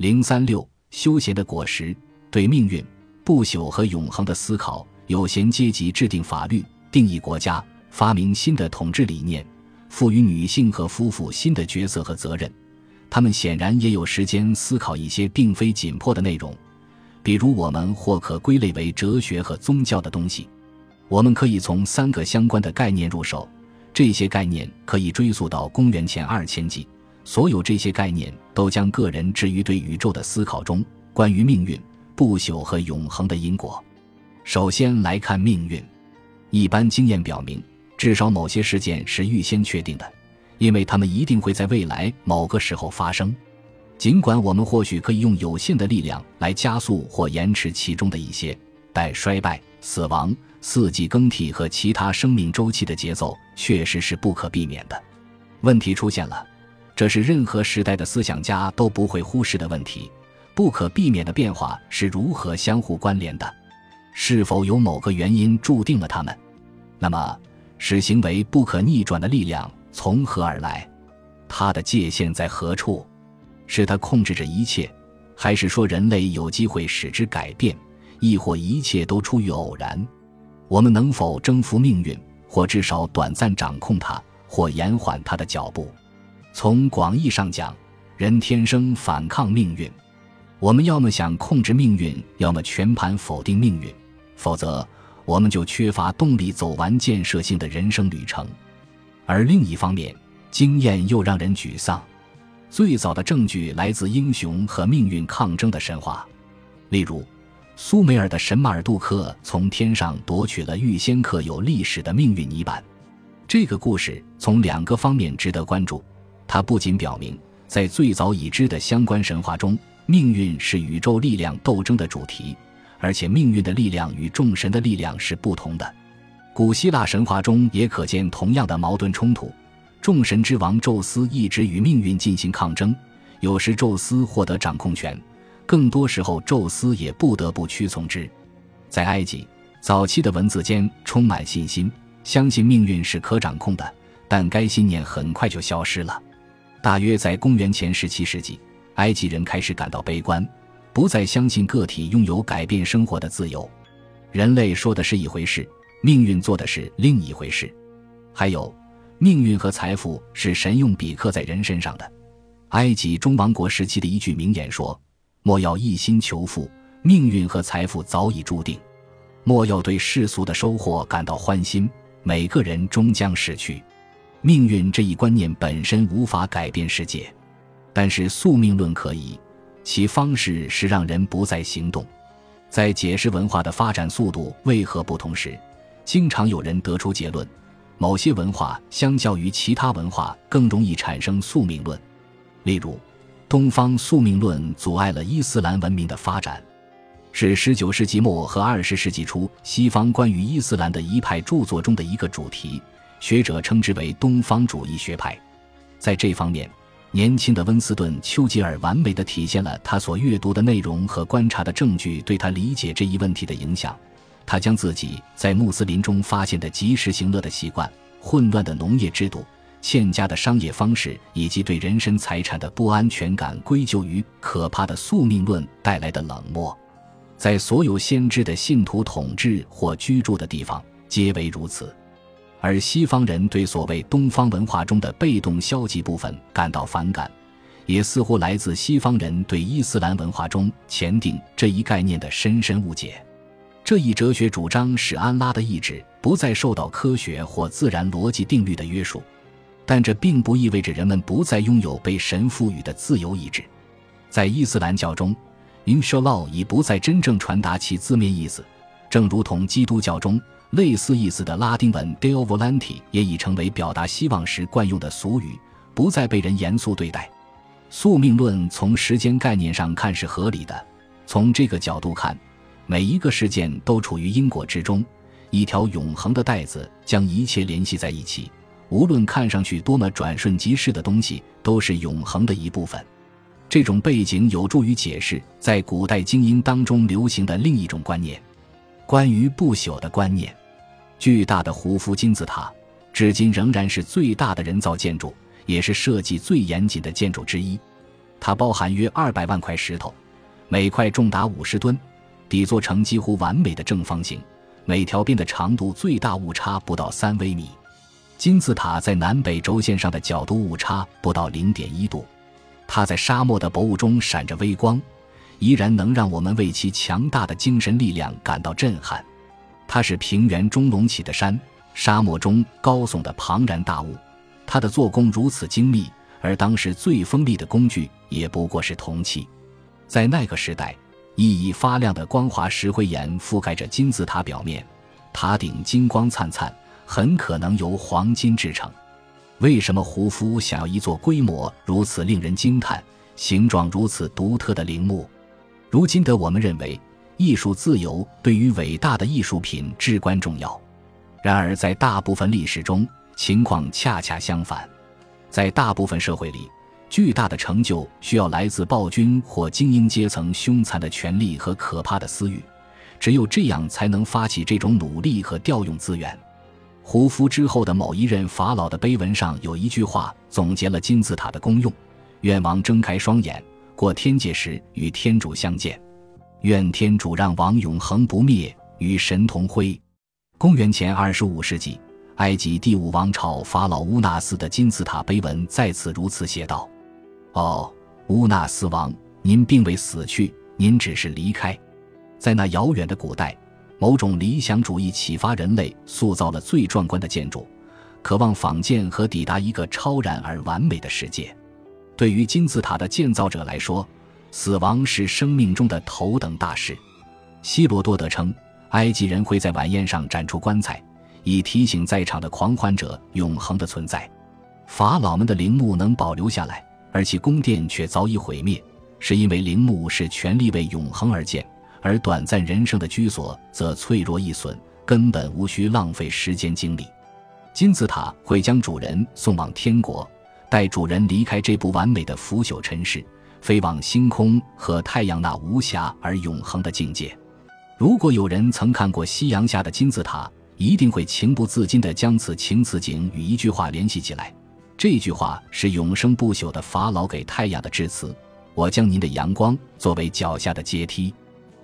零三六休闲的果实对命运、不朽和永恒的思考。有闲阶级制定法律、定义国家、发明新的统治理念、赋予女性和夫妇新的角色和责任。他们显然也有时间思考一些并非紧迫的内容，比如我们或可归类为哲学和宗教的东西。我们可以从三个相关的概念入手，这些概念可以追溯到公元前二千纪。所有这些概念都将个人置于对宇宙的思考中，关于命运、不朽和永恒的因果。首先来看命运，一般经验表明，至少某些事件是预先确定的，因为它们一定会在未来某个时候发生。尽管我们或许可以用有限的力量来加速或延迟其中的一些，但衰败、死亡、四季更替和其他生命周期的节奏确实是不可避免的。问题出现了，这是任何时代的思想家都不会忽视的问题：不可避免的变化是如何相互关联的？是否有某个原因注定了他们？那么，使行为不可逆转的力量从何而来？它的界限在何处？是它控制着一切，还是说人类有机会使之改变？亦或一切都出于偶然？我们能否征服命运，或至少短暂掌控它，或延缓它的脚步？从广义上讲，人天生反抗命运。我们要么想控制命运，要么全盘否定命运。否则，我们就缺乏动力走完建设性的人生旅程。而另一方面，经验又让人沮丧。最早的证据来自英雄和命运抗争的神话，例如，苏美尔的神马尔杜克从天上夺取了预先刻有历史的命运泥板。这个故事从两个方面值得关注：它不仅表明，在最早已知的相关神话中，命运是宇宙力量斗争的主题。而且命运的力量与众神的力量是不同的。古希腊神话中也可见同样的矛盾冲突。众神之王宙斯一直与命运进行抗争，有时宙斯获得掌控权，更多时候宙斯也不得不屈从之。在埃及早期的文字间充满信心，相信命运是可掌控的，但该信念很快就消失了。大约在公元前十七世纪，埃及人开始感到悲观。不再相信个体拥有改变生活的自由，人类说的是一回事，命运做的是另一回事。还有，命运和财富是神用笔刻在人身上的。埃及中王国时期的一句名言说：“莫要一心求富，命运和财富早已注定；莫要对世俗的收获感到欢心，每个人终将逝去。”命运这一观念本身无法改变世界，但是宿命论可以。其方式是让人不再行动。在解释文化的发展速度为何不同时，经常有人得出结论：某些文化相较于其他文化更容易产生宿命论。例如，东方宿命论阻碍了伊斯兰文明的发展，是19世纪末和20世纪初西方关于伊斯兰的一派著作中的一个主题。学者称之为东方主义学派。在这方面。年轻的温斯顿·丘吉尔完美的体现了他所阅读的内容和观察的证据对他理解这一问题的影响。他将自己在穆斯林中发现的及时行乐的习惯、混乱的农业制度、欠佳的商业方式以及对人身财产的不安全感归咎于可怕的宿命论带来的冷漠。在所有先知的信徒统治或居住的地方，皆为如此。而西方人对所谓东方文化中的被动消极部分感到反感，也似乎来自西方人对伊斯兰文化中前定这一概念的深深误解。这一哲学主张使安拉的意志不再受到科学或自然逻辑定律的约束，但这并不意味着人们不再拥有被神赋予的自由意志。在伊斯兰教中，Inshallah 已不再真正传达其字面意思，正如同基督教中。类似意思的拉丁文 Deo volenti 也已成为表达希望时惯用的俗语，不再被人严肃对待。宿命论从时间概念上看是合理的，从这个角度看，每一个事件都处于因果之中，一条永恒的带子将一切联系在一起。无论看上去多么转瞬即逝的东西，都是永恒的一部分。这种背景有助于解释在古代精英当中流行的另一种观念——关于不朽的观念。巨大的胡夫金字塔，至今仍然是最大的人造建筑，也是设计最严谨的建筑之一。它包含约二百万块石头，每块重达五十吨，底座呈几乎完美的正方形，每条边的长度最大误差不到三微米。金字塔在南北轴线上的角度误差不到零点一度，它在沙漠的薄雾中闪着微光，依然能让我们为其强大的精神力量感到震撼。它是平原中隆起的山，沙漠中高耸的庞然大物。它的做工如此精密，而当时最锋利的工具也不过是铜器。在那个时代，熠熠发亮的光滑石灰岩覆盖着金字塔表面，塔顶金光灿灿。很可能由黄金制成。为什么胡夫想要一座规模如此令人惊叹、形状如此独特的陵墓？如今的我们认为，艺术自由对于伟大的艺术品至关重要。然而，在大部分历史中，情况恰恰相反。在大部分社会里，巨大的成就需要来自暴君或精英阶层凶残的权力和可怕的私欲，只有这样才能发起这种努力和调用资源。胡夫之后的某一任法老的碑文上有一句话总结了金字塔的功用：愿王睁开双眼，过天界时与天主相见；愿天主让王永恒不灭，与神同辉。公元前二十五世纪，埃及第五王朝法老乌纳斯的金字塔碑文再次如此写道：“哦，乌纳斯王，您并未死去，您只是离开，在那遥远的古代。”某种理想主义启发人类，塑造了最壮观的建筑，渴望仿建和抵达一个超然而完美的世界。对于金字塔的建造者来说，死亡是生命中的头等大事。希罗多德称，埃及人会在晚宴上展出棺材，以提醒在场的狂欢者永恒的存在。法老们的陵墓能保留下来，而其宫殿却早已毁灭，是因为陵墓是权力为永恒而建。而短暂人生的居所则脆弱易损，根本无需浪费时间精力。金字塔会将主人送往天国，带主人离开这部完美的腐朽尘世，飞往星空和太阳那无暇而永恒的境界。如果有人曾看过夕阳下的金字塔，一定会情不自禁地将此情此景与一句话联系起来。这句话是永生不朽的法老给太阳的致辞：“我将您的阳光作为脚下的阶梯。”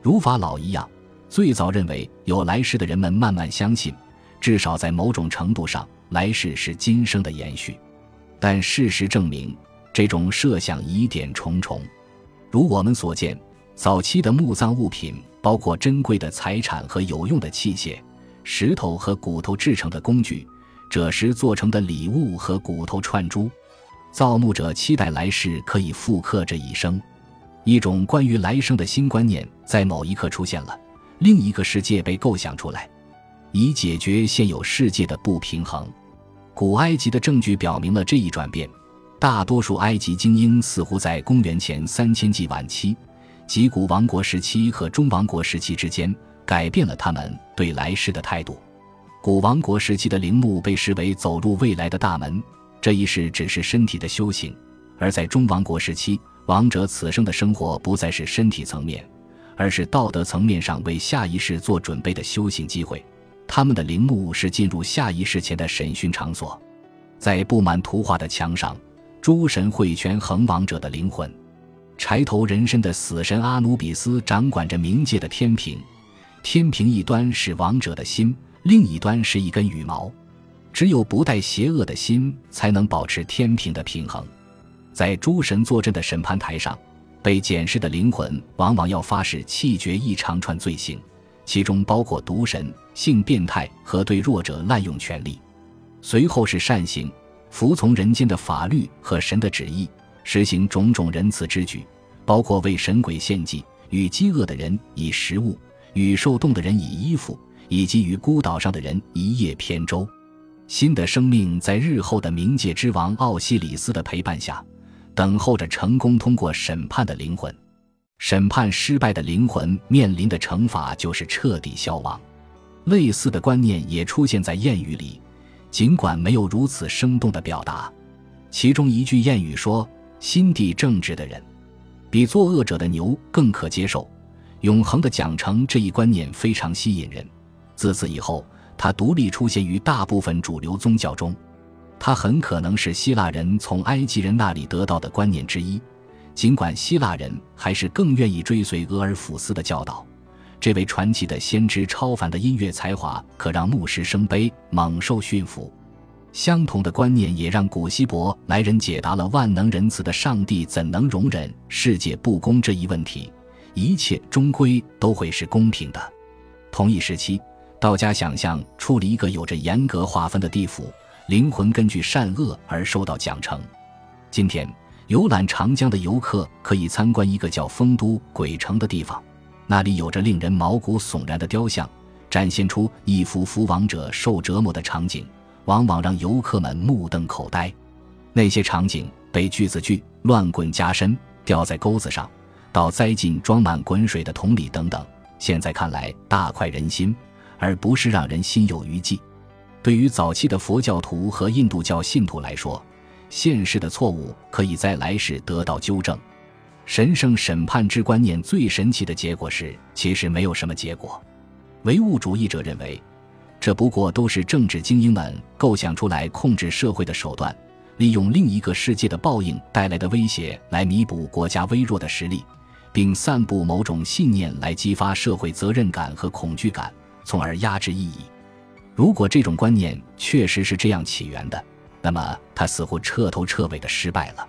如法老一样，最早认为有来世的人们慢慢相信，至少在某种程度上，来世是今生的延续。但事实证明，这种设想疑点重重。如我们所见，早期的墓葬物品包括珍贵的财产和有用的器械、石头和骨头制成的工具、赭石做成的礼物和骨头串珠。造墓者期待来世可以复刻这一生。一种关于来生的新观念在某一刻出现了，另一个世界被构想出来，以解决现有世界的不平衡。古埃及的证据表明了这一转变。大多数埃及精英似乎在公元前三千纪晚期，即古王国时期和中王国时期之间，改变了他们对来世的态度。古王国时期的陵墓被视为走入未来的大门，这一世只是身体的修行；而在中王国时期，王者此生的生活不再是身体层面，而是道德层面上为下一世做准备的修行机会。他们的陵墓是进入下一世前的审讯场所，在布满图画的墙上，诸神会权衡亡者的灵魂。柴头人身的死神阿努比斯掌管着冥界的天平，天平一端是亡者的心，另一端是一根羽毛。只有不带邪恶的心，才能保持天平的平衡。在诸神坐镇的审判台上，被检视的灵魂往往要发誓弃绝一长串罪行，其中包括毒神、性变态和对弱者滥用权力。随后是善行，服从人间的法律和神的旨意，实行种种仁慈之举，包括为神鬼献祭，与饥饿的人以食物，与受冻的人以衣服，以及与孤岛上的人一叶扁舟。新的生命在日后的冥界之王奥西里斯的陪伴下。等候着成功通过审判的灵魂，审判失败的灵魂面临的惩罚就是彻底消亡。类似的观念也出现在谚语里，尽管没有如此生动的表达。其中一句谚语说：“心地正直的人，比作恶者的牛更可接受。”永恒的奖惩这一观念非常吸引人。自此以后，它独立出现于大部分主流宗教中。它很可能是希腊人从埃及人那里得到的观念之一，尽管希腊人还是更愿意追随俄尔甫斯的教导，这位传奇的先知超凡的音乐才华可让牧师生悲，猛兽驯服。相同的观念也让古希伯来人解答了万能仁慈的上帝怎能容忍世界不公这一问题。一切终归都会是公平的。同一时期，道家想象出了一个有着严格划分的地府，灵魂根据善恶而受到奖惩。今天，游览长江的游客可以参观一个叫丰都鬼城的地方，那里有着令人毛骨悚然的雕像，展现出一幅幅亡者受折磨的场景，往往让游客们目瞪口呆。那些场景被锯子锯、乱棍加身、吊在钩子上。到栽进装满滚水的桶里等等，现在看来大快人心，而不是让人心有余悸。对于早期的佛教徒和印度教信徒来说，现世的错误可以在来世得到纠正。神圣审判之观念最神奇的结果是，其实没有什么结果。唯物主义者认为，这不过都是政治精英们构想出来控制社会的手段，利用另一个世界的报应带来的威胁来弥补国家微弱的实力。并散布某种信念来激发社会责任感和恐惧感，从而压制异议。如果这种观念确实是这样起源的，那么它似乎彻头彻尾的失败了。